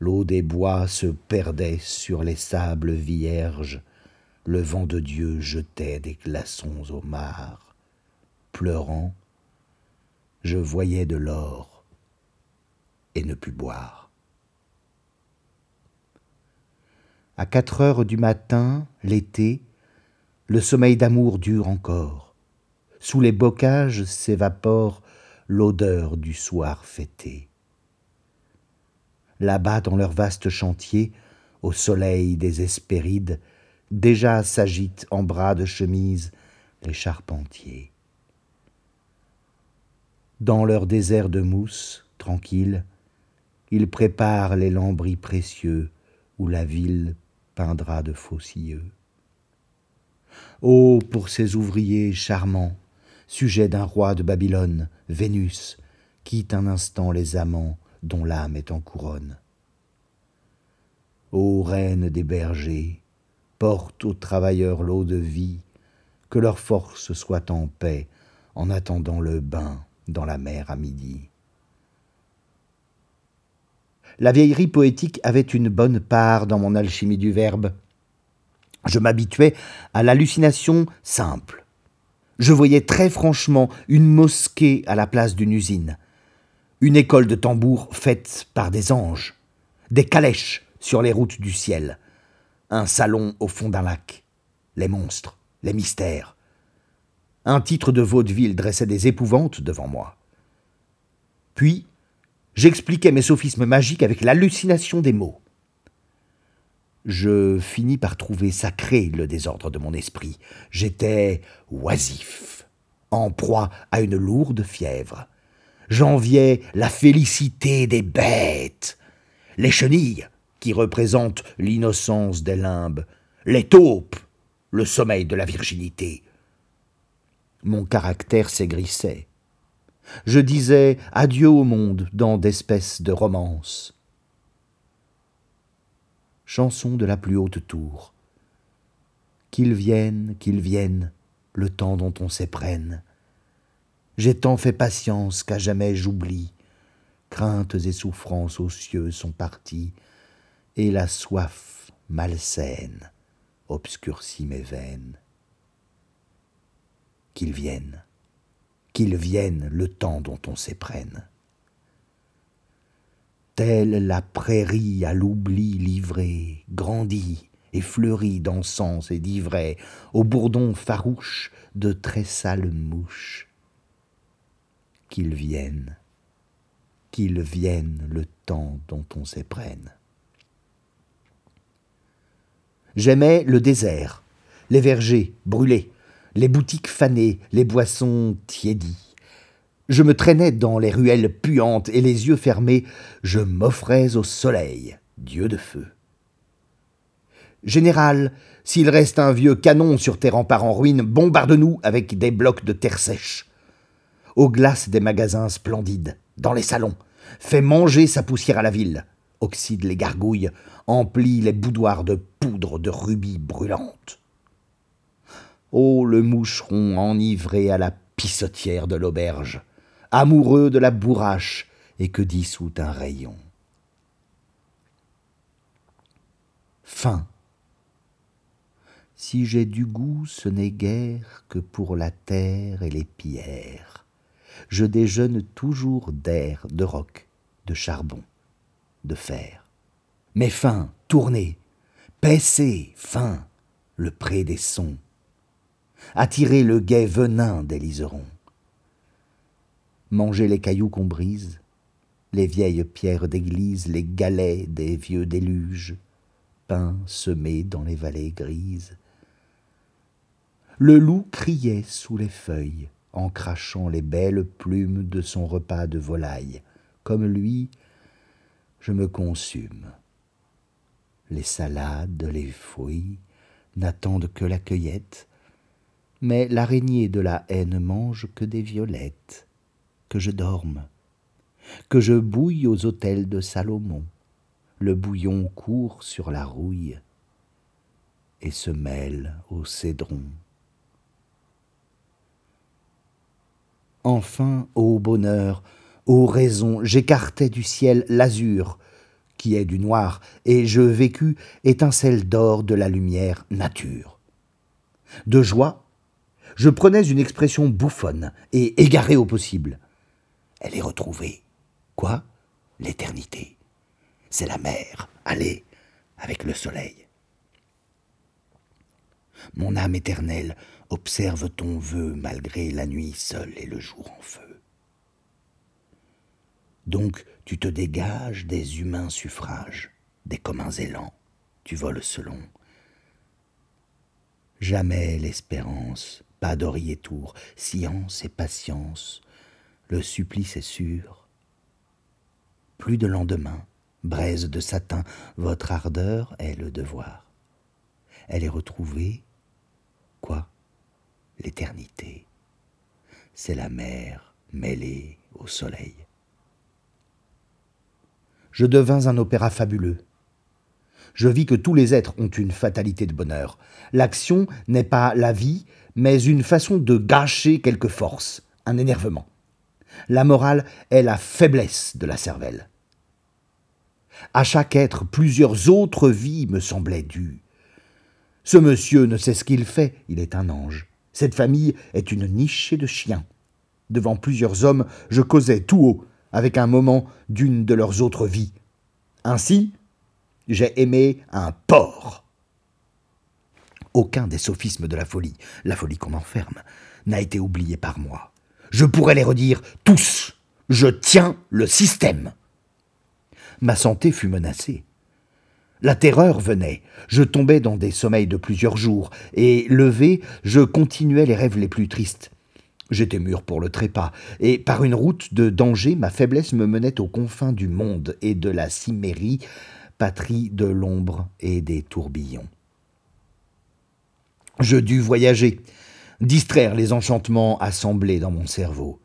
l'eau des bois se perdait sur les sables vierges. Le vent de Dieu jetait des glaçons au mar. Pleurant, je voyais de l'or et ne pus boire. À quatre heures du matin, l'été, le sommeil d'amour dure encore. Sous les bocages s'évapore l'odeur du soir fêté. Là-bas, dans leur vaste chantier, au soleil des Hespérides, déjà s'agitent en bras de chemise les charpentiers. Dans leur désert de mousse, tranquille, ils préparent les lambris précieux où la ville peindra de faucilleux. Ô pour ces ouvriers charmants, sujets d'un roi de Babylone, Vénus, quitte un instant les amants dont l'âme est en couronne. Ô reine des bergers, porte aux travailleurs l'eau de vie, que leur force soit en paix en attendant le bain dans la mer à midi. La vieillerie poétique avait une bonne part dans mon alchimie du verbe. Je m'habituais à l'hallucination simple. Je voyais très franchement une mosquée à la place d'une usine, une école de tambour faite par des anges, des calèches sur les routes du ciel, un salon au fond d'un lac, les monstres, les mystères, un titre de vaudeville dressait des épouvantes devant moi. Puis, j'expliquais mes sophismes magiques avec l'hallucination des mots. Je finis par trouver sacré le désordre de mon esprit. J'étais oisif, en proie à une lourde fièvre. J'enviais la félicité des bêtes, les chenilles, qui représentent l'innocence des limbes, les taupes, le sommeil de la virginité, mon caractère s'aigrissait. Je disais adieu au monde dans d'espèces de romances. Chanson de la plus haute tour. Qu'il vienne, qu'il vienne, le temps dont on s'éprenne. J'ai tant fait patience qu'à jamais j'oublie. Craintes et souffrances aux cieux sont parties, et la soif malsaine obscurcit mes veines qu'il vienne, qu'il vienne le temps dont on s'éprenne. Telle la prairie à l'oubli livrée, grandit et fleurit d'encens et d'ivraie, au bourdon farouche de très sales mouches. Qu'il vienne, qu'il vienne le temps dont on s'éprenne. J'aimais le désert, les vergers brûlés, les boutiques fanées, les boissons tiédies. Je me traînais dans les ruelles puantes et les yeux fermés, je m'offrais au soleil, dieu de feu. Général, s'il reste un vieux canon sur tes remparts en ruine, bombarde-nous avec des blocs de terre sèche. Aux glaces des magasins splendides, dans les salons, fais manger sa poussière à la ville, oxyde les gargouilles, emplit les boudoirs de poudre de rubis brûlantes. Ô le moucheron enivré à la pissotière de l'auberge, amoureux de la bourrache et que dissout un rayon. Fin. Si j'ai du goût, ce n'est guère que pour la terre et les pierres. Je déjeune toujours d'air, de roc, de charbon, de fer. Mais fin, tournez, paissez, fin, le pré des sons, attirer le guet venin des liserons. Manger les cailloux qu'on brise, les vieilles pierres d'église, les galets des vieux déluges, peints semés dans les vallées grises. Le loup criait sous les feuilles, en crachant les belles plumes de son repas de volaille. Comme lui, je me consume. Les salades, les fruits n'attendent que la cueillette, mais l'araignée de la haine mange que des violettes, que je dorme, que je bouille aux hôtels de Salomon, le bouillon court sur la rouille et se mêle au cédron. Enfin, ô bonheur, ô raison, j'écartai du ciel l'azur, qui est du noir, et je vécus étincelle d'or de la lumière nature. De joie, je prenais une expression bouffonne et égarée au possible. Elle est retrouvée. Quoi? L'éternité. C'est la mer. Allez, avec le soleil. Mon âme éternelle, observe ton vœu malgré la nuit seule et le jour en feu? Donc tu te dégages des humains suffrages, des communs élans, tu voles selon. Jamais l'espérance, pas d'oreiller tour, science et patience, le supplice est sûr. Plus de lendemain, braise de satin, votre ardeur est le devoir. Elle est retrouvée, quoi? L'éternité. C'est la mer mêlée au soleil. Je devins un opéra fabuleux. Je vis que tous les êtres ont une fatalité de bonheur. L'action n'est pas la vie, mais une façon de gâcher quelque force, un énervement. La morale est la faiblesse de la cervelle. À chaque être, plusieurs autres vies me semblaient dues. Ce monsieur ne sait ce qu'il fait, il est un ange. Cette famille est une nichée de chiens. Devant plusieurs hommes, je causais tout haut, avec un moment d'une de leurs autres vies. Ainsi, j'ai aimé un porc. Aucun des sophismes de la folie, la folie qu'on enferme, n'a été oublié par moi. Je pourrais les redire tous. Je tiens le système. Ma santé fut menacée. La terreur venait, je tombais dans des sommeils de plusieurs jours, et levé, je continuais les rêves les plus tristes. J'étais mûr pour le trépas, et par une route de danger, ma faiblesse me menait aux confins du monde et de la cimérie, patrie de l'ombre et des tourbillons. Je dus voyager, distraire les enchantements assemblés dans mon cerveau.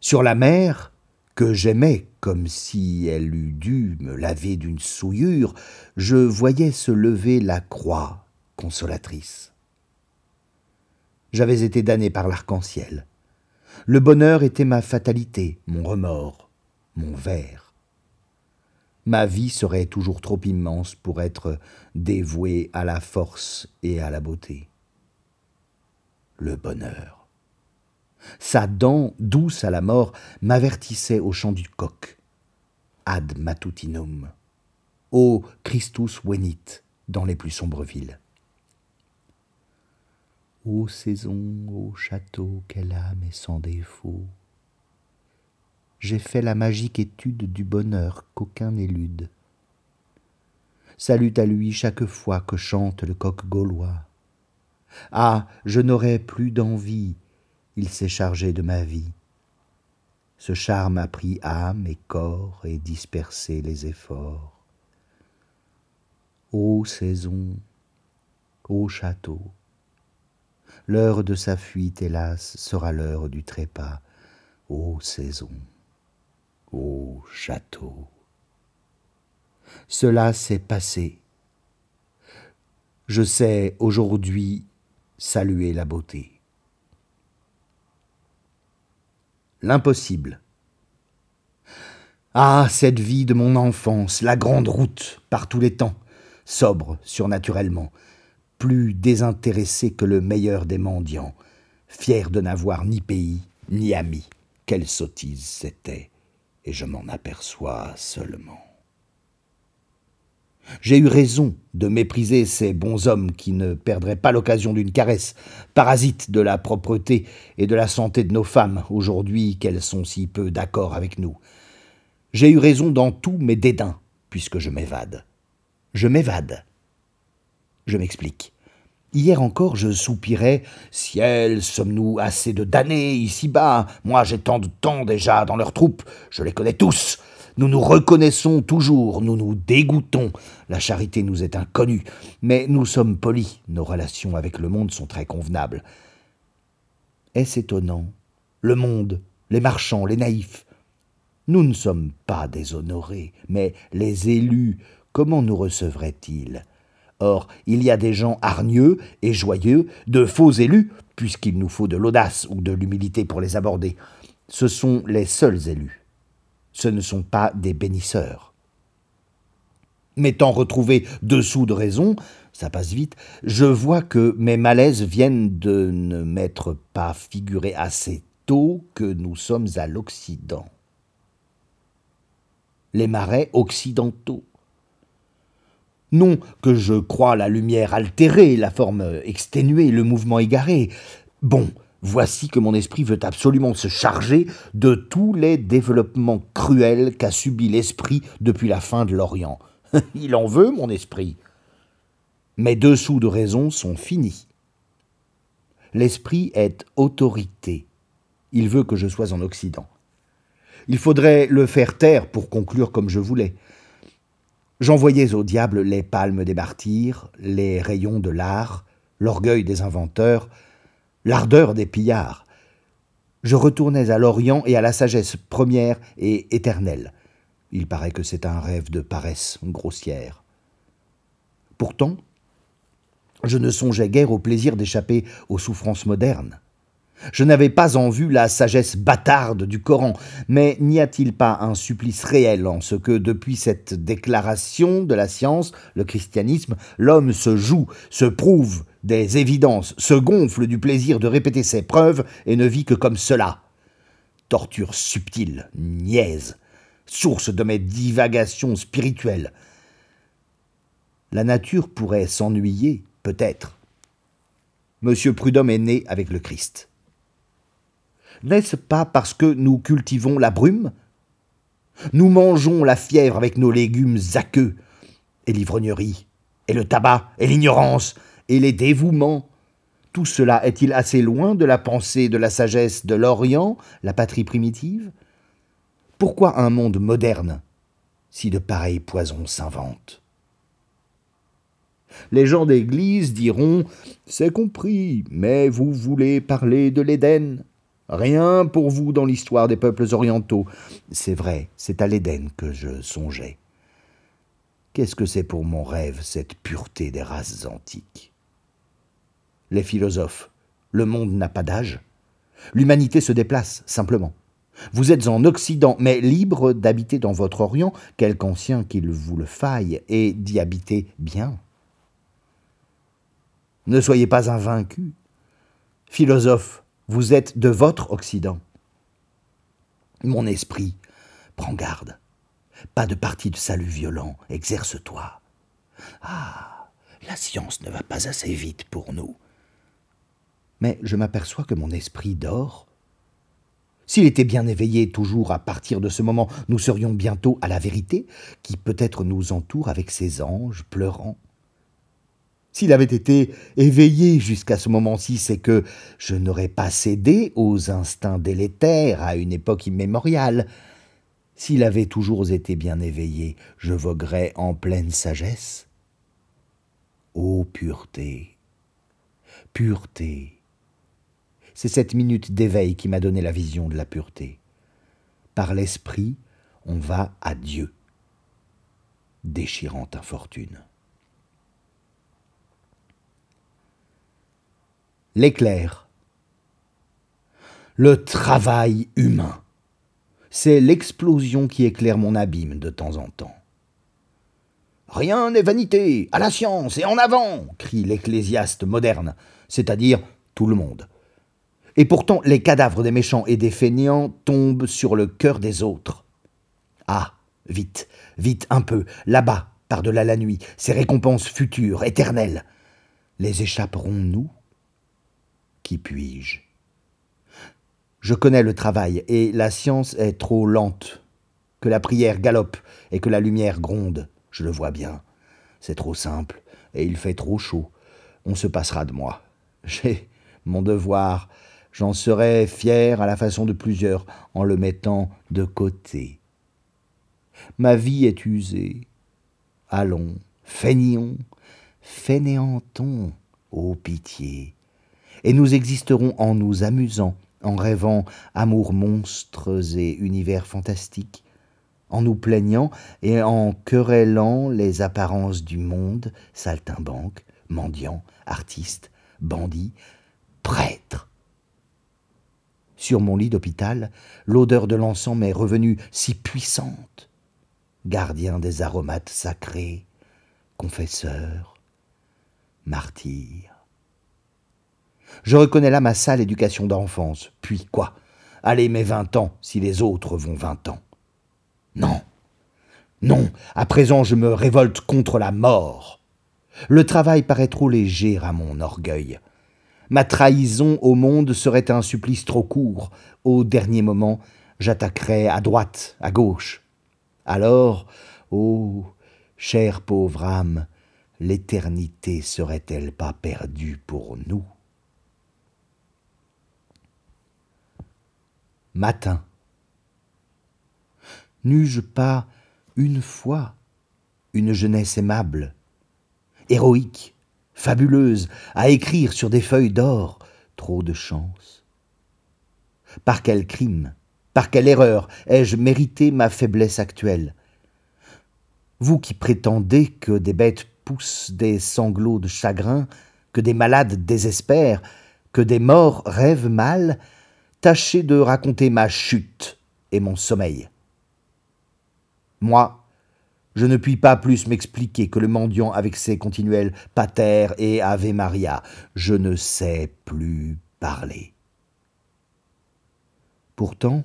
Sur la mer, que j'aimais comme si elle eût dû me laver d'une souillure, je voyais se lever la croix consolatrice. J'avais été damné par l'arc-en-ciel. Le bonheur était ma fatalité, mon remords, mon ver. Ma vie serait toujours trop immense pour être dévouée à la force et à la beauté. Le bonheur. Sa dent, douce à la mort, m'avertissait au chant du coq. Ad matutinum. Ô Christus venit dans les plus sombres villes. Ô saison, ô château, quelle âme est sans défaut. J'ai fait la magique étude du bonheur qu'aucun n'élude. Salut à lui chaque fois que chante le coq gaulois. Ah, je n'aurai plus d'envie, il s'est chargé de ma vie. Ce charme a pris âme et corps et dispersé les efforts. Ô saison, ô château, L'heure de sa fuite, hélas, sera l'heure du trépas. Ô saison, ô château. Cela s'est passé. Je sais aujourd'hui saluer la beauté. L'impossible. Ah, cette vie de mon enfance, la grande route, par tous les temps, sobre surnaturellement, plus désintéressé que le meilleur des mendiants, fier de n'avoir ni pays, ni amis. Quelle sottise c'était, et je m'en aperçois seulement. J'ai eu raison de mépriser ces bons hommes qui ne perdraient pas l'occasion d'une caresse, parasites de la propreté et de la santé de nos femmes, aujourd'hui qu'elles sont si peu d'accord avec nous. J'ai eu raison dans tous mes dédains, puisque je m'évade. Je m'évade je m'explique. Hier encore, je soupirais Ciel, sommes-nous assez de damnés ici-bas? Moi, j'ai tant de temps déjà dans leurs troupes, je les connais tous. Nous nous reconnaissons toujours, nous nous dégoûtons. La charité nous est inconnue, mais nous sommes polis, nos relations avec le monde sont très convenables. Est-ce étonnant? Le monde, les marchands, les naïfs. Nous ne sommes pas déshonorés, mais les élus, comment nous recevraient-ils? Or, il y a des gens hargneux et joyeux, de faux élus, puisqu'il nous faut de l'audace ou de l'humilité pour les aborder. Ce sont les seuls élus. Ce ne sont pas des bénisseurs. M'étant retrouvé dessous de raison, ça passe vite, je vois que mes malaises viennent de ne m'être pas figuré assez tôt que nous sommes à l'Occident. Les marais occidentaux Non que je crois la lumière altérée, la forme exténuée, le mouvement égaré. Bon, voici que mon esprit veut absolument se charger de tous les développements cruels qu'a subi l'esprit depuis la fin de l'Orient. Il en veut, mon esprit. Mes dessous de raison sont finis. L'esprit est autorité. Il veut que je sois en Occident. Il faudrait le faire taire pour conclure comme je voulais. J'envoyais au diable les palmes des martyrs, les rayons de l'art, l'orgueil des inventeurs, l'ardeur des pillards. Je retournais à l'Orient et à la sagesse première et éternelle. Il paraît que c'est un rêve de paresse grossière. Pourtant, je ne songeais guère au plaisir d'échapper aux souffrances modernes. Je n'avais pas en vue la sagesse bâtarde du Coran, mais n'y a-t-il pas un supplice réel en ce que, depuis cette déclaration de la science, le christianisme, l'homme se joue, se prouve des évidences, se gonfle du plaisir de répéter ses preuves et ne vit que comme cela Torture subtile, niaise, source de mes divagations spirituelles. La nature pourrait s'ennuyer, peut-être. Monsieur Prudhomme est né avec le Christ. N'est-ce pas parce que nous cultivons la brume? Nous mangeons la fièvre avec nos légumes aqueux, et l'ivrognerie, et le tabac, et l'ignorance, et les dévouements. Tout cela est-il assez loin de la pensée de la sagesse de l'Orient, la patrie primitive? Pourquoi un monde moderne si de pareils poisons s'inventent? Les gens d'église diront C'est compris, mais vous voulez parler de l'Éden Rien pour vous dans l'histoire des peuples orientaux. C'est vrai, c'est à l'Éden que je songeais. Qu'est-ce que c'est pour mon rêve, cette pureté des races antiques? Les philosophes, le monde n'a pas d'âge. L'humanité se déplace, simplement. Vous êtes en Occident, mais libre d'habiter dans votre Orient, quelque ancien qu'il vous le faille, et d'y habiter bien. Ne soyez pas invaincu. Philosophe, vous êtes de votre Occident. Mon esprit, prends garde. Pas de parti de salut violent, exerce-toi. Ah, la science ne va pas assez vite pour nous. Mais je m'aperçois que mon esprit dort. S'il était bien éveillé toujours à partir de ce moment, nous serions bientôt à la vérité, qui peut-être nous entoure avec ses anges pleurants. S'il avait été éveillé jusqu'à ce moment-ci, c'est que je n'aurais pas cédé aux instincts délétères à une époque immémoriale. S'il avait toujours été bien éveillé, je voguerais en pleine sagesse. Ô pureté, pureté. C'est cette minute d'éveil qui m'a donné la vision de la pureté. Par l'esprit, on va à Dieu. Déchirante infortune. l'éclair. Le travail humain. C'est l'explosion qui éclaire mon abîme de temps en temps. Rien n'est vanité, à la science et en avant crie l'ecclésiaste moderne, c'est-à-dire tout le monde. Et pourtant, les cadavres des méchants et des feignants tombent sur le cœur des autres. Ah, vite, vite un peu, là-bas, par-delà la nuit, ces récompenses futures, éternelles. Les échapperons-nous qui puis-je? Je connais le travail, et la science est trop lente. Que la prière galope et que la lumière gronde, je le vois bien. C'est trop simple, et il fait trop chaud. On se passera de moi. J'ai mon devoir, j'en serai fier à la façon de plusieurs en le mettant de côté. Ma vie est usée. Allons, feignons, fainéantons, ô pitié et nous existerons en nous amusant, en rêvant amours monstres et univers fantastiques, en nous plaignant et en querellant les apparences du monde, saltimbanques, mendiants, artistes, bandits, prêtres. Sur mon lit d'hôpital, l'odeur de l'encens m'est revenue si puissante. Gardien des aromates sacrés, confesseur, martyr. Je reconnais là ma sale éducation d'enfance. Puis quoi? Allez mes vingt ans si les autres vont vingt ans. Non. Non, à présent je me révolte contre la mort. Le travail paraît trop léger à mon orgueil. Ma trahison au monde serait un supplice trop court. Au dernier moment, j'attaquerais à droite, à gauche. Alors, ô oh, chère pauvre âme, l'éternité serait-elle pas perdue pour nous? Matin. N'eus-je pas une fois une jeunesse aimable, héroïque, fabuleuse, à écrire sur des feuilles d'or trop de chance Par quel crime, par quelle erreur ai-je mérité ma faiblesse actuelle? Vous qui prétendez que des bêtes poussent des sanglots de chagrin, que des malades désespèrent, que des morts rêvent mal, tâchez de raconter ma chute et mon sommeil. Moi, je ne puis pas plus m'expliquer que le mendiant avec ses continuels pater et ave Maria. Je ne sais plus parler. Pourtant,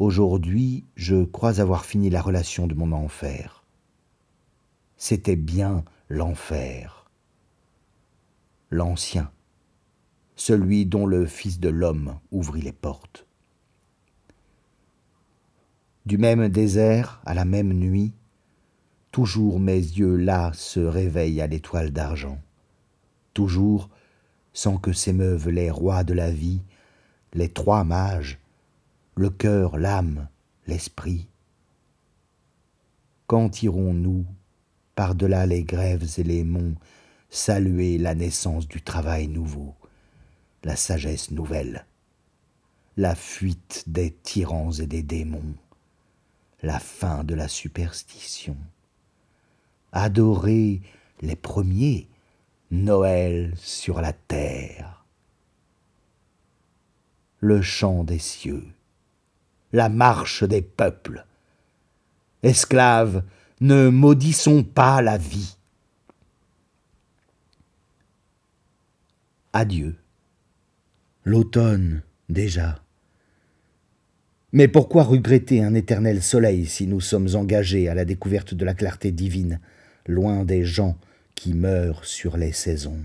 aujourd'hui, je crois avoir fini la relation de mon enfer. C'était bien l'enfer. L'ancien, celui dont le Fils de l'homme ouvrit les portes. Du même désert à la même nuit, toujours mes yeux là se réveillent à l'étoile d'argent. Toujours, sans que s'émeuvent les rois de la vie, les trois mages, le cœur, l'âme, l'esprit. Quand irons-nous, par-delà les grèves et les monts, saluer la naissance du travail nouveau, la sagesse nouvelle, la fuite des tyrans et des démons? La fin de la superstition. Adorer les premiers, Noël sur la terre. Le chant des cieux, la marche des peuples. Esclaves, ne maudissons pas la vie. Adieu. L'automne déjà. Mais pourquoi regretter un éternel soleil si nous sommes engagés à la découverte de la clarté divine, loin des gens qui meurent sur les saisons?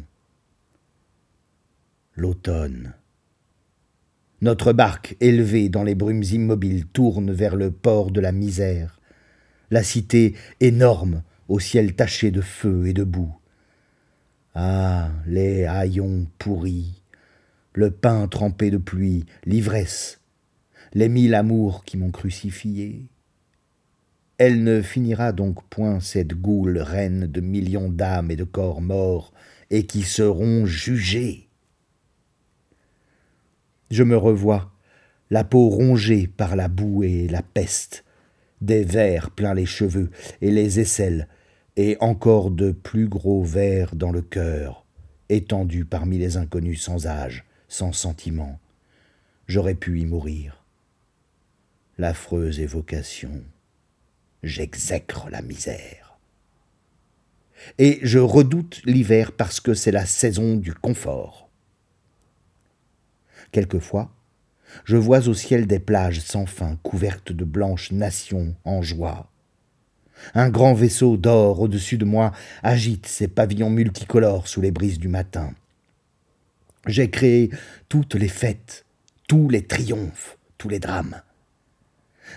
L'automne. Notre barque, élevée dans les brumes immobiles, tourne vers le port de la misère, la cité énorme au ciel taché de feu et de boue. Ah, les haillons pourris, le pain trempé de pluie, l'ivresse, les mille amours qui m'ont crucifié. Elle ne finira donc point cette goule reine de millions d'âmes et de corps morts, et qui seront jugés. Je me revois, la peau rongée par la boue et la peste, des vers plein les cheveux et les aisselles, et encore de plus gros vers dans le cœur, étendus parmi les inconnus sans âge, sans sentiment. J'aurais pu y mourir l'affreuse évocation. J'exècre la misère. Et je redoute l'hiver parce que c'est la saison du confort. Quelquefois, je vois au ciel des plages sans fin couvertes de blanches nations en joie. Un grand vaisseau d'or au-dessus de moi agite ses pavillons multicolores sous les brises du matin. J'ai créé toutes les fêtes, tous les triomphes, tous les drames.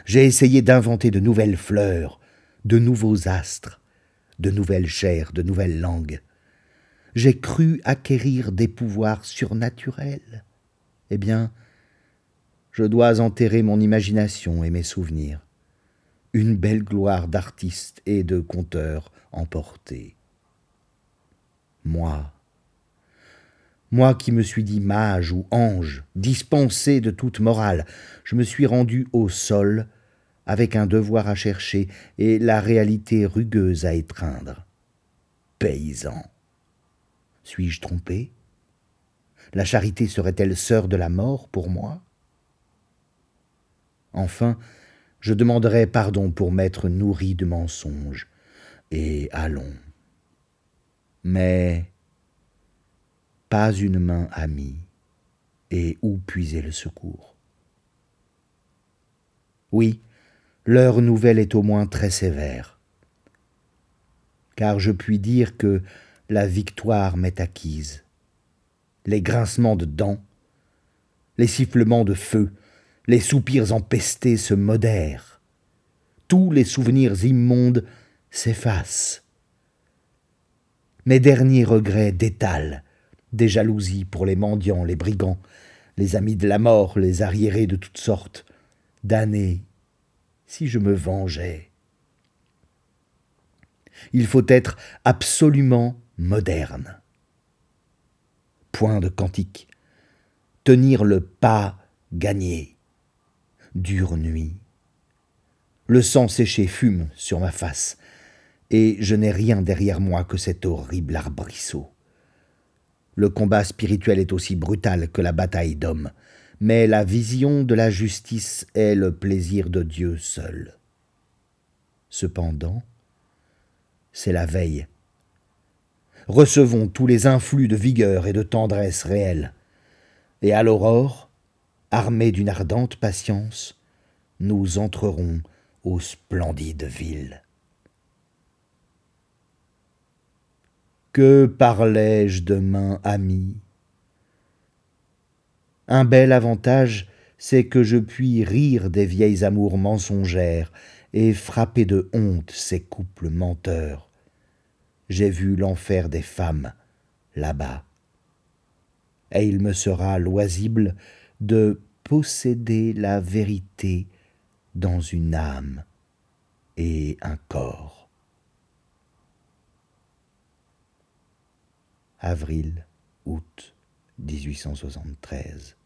J'ai essayé d'inventer de nouvelles fleurs, de nouveaux astres, de nouvelles chairs, de nouvelles langues. J'ai cru acquérir des pouvoirs surnaturels. Eh bien, je dois enterrer mon imagination et mes souvenirs. Une belle gloire d'artiste et de conteur emportée. Moi, moi qui me suis dit mage ou ange, dispensé de toute morale, je me suis rendu au sol avec un devoir à chercher et la réalité rugueuse à étreindre. Paysan. Suis-je trompé? La charité serait-elle sœur de la mort pour moi? Enfin, je demanderai pardon pour m'être nourri de mensonges, et allons. Mais pas une main amie, et où puiser le secours? Oui, l'heure nouvelle est au moins très sévère. Car je puis dire que la victoire m'est acquise. Les grincements de dents, les sifflements de feu, les soupirs empestés se modèrent. Tous les souvenirs immondes s'effacent. Mes derniers regrets détalent, des jalousies pour les mendiants, les brigands, les amis de la mort, les arriérés de toutes sortes, damnés, si je me vengeais. Il faut être absolument moderne. Point de cantique. Tenir le pas gagné. Dure nuit. Le sang séché fume sur ma face, et je n'ai rien derrière moi que cet horrible arbrisseau. Le combat spirituel est aussi brutal que la bataille d'hommes, mais la vision de la justice est le plaisir de Dieu seul. Cependant, c'est la veille. Recevons tous les influx de vigueur et de tendresse réelle, et à l'aurore, armés d'une ardente patience, nous entrerons aux splendides villes. Que parlais-je demain, ami Un bel avantage, c'est que je puis rire des vieilles amours mensongères et frapper de honte ces couples menteurs. J'ai vu l'enfer des femmes là-bas, et il me sera loisible de posséder la vérité dans une âme et un corps. Avril, août 1873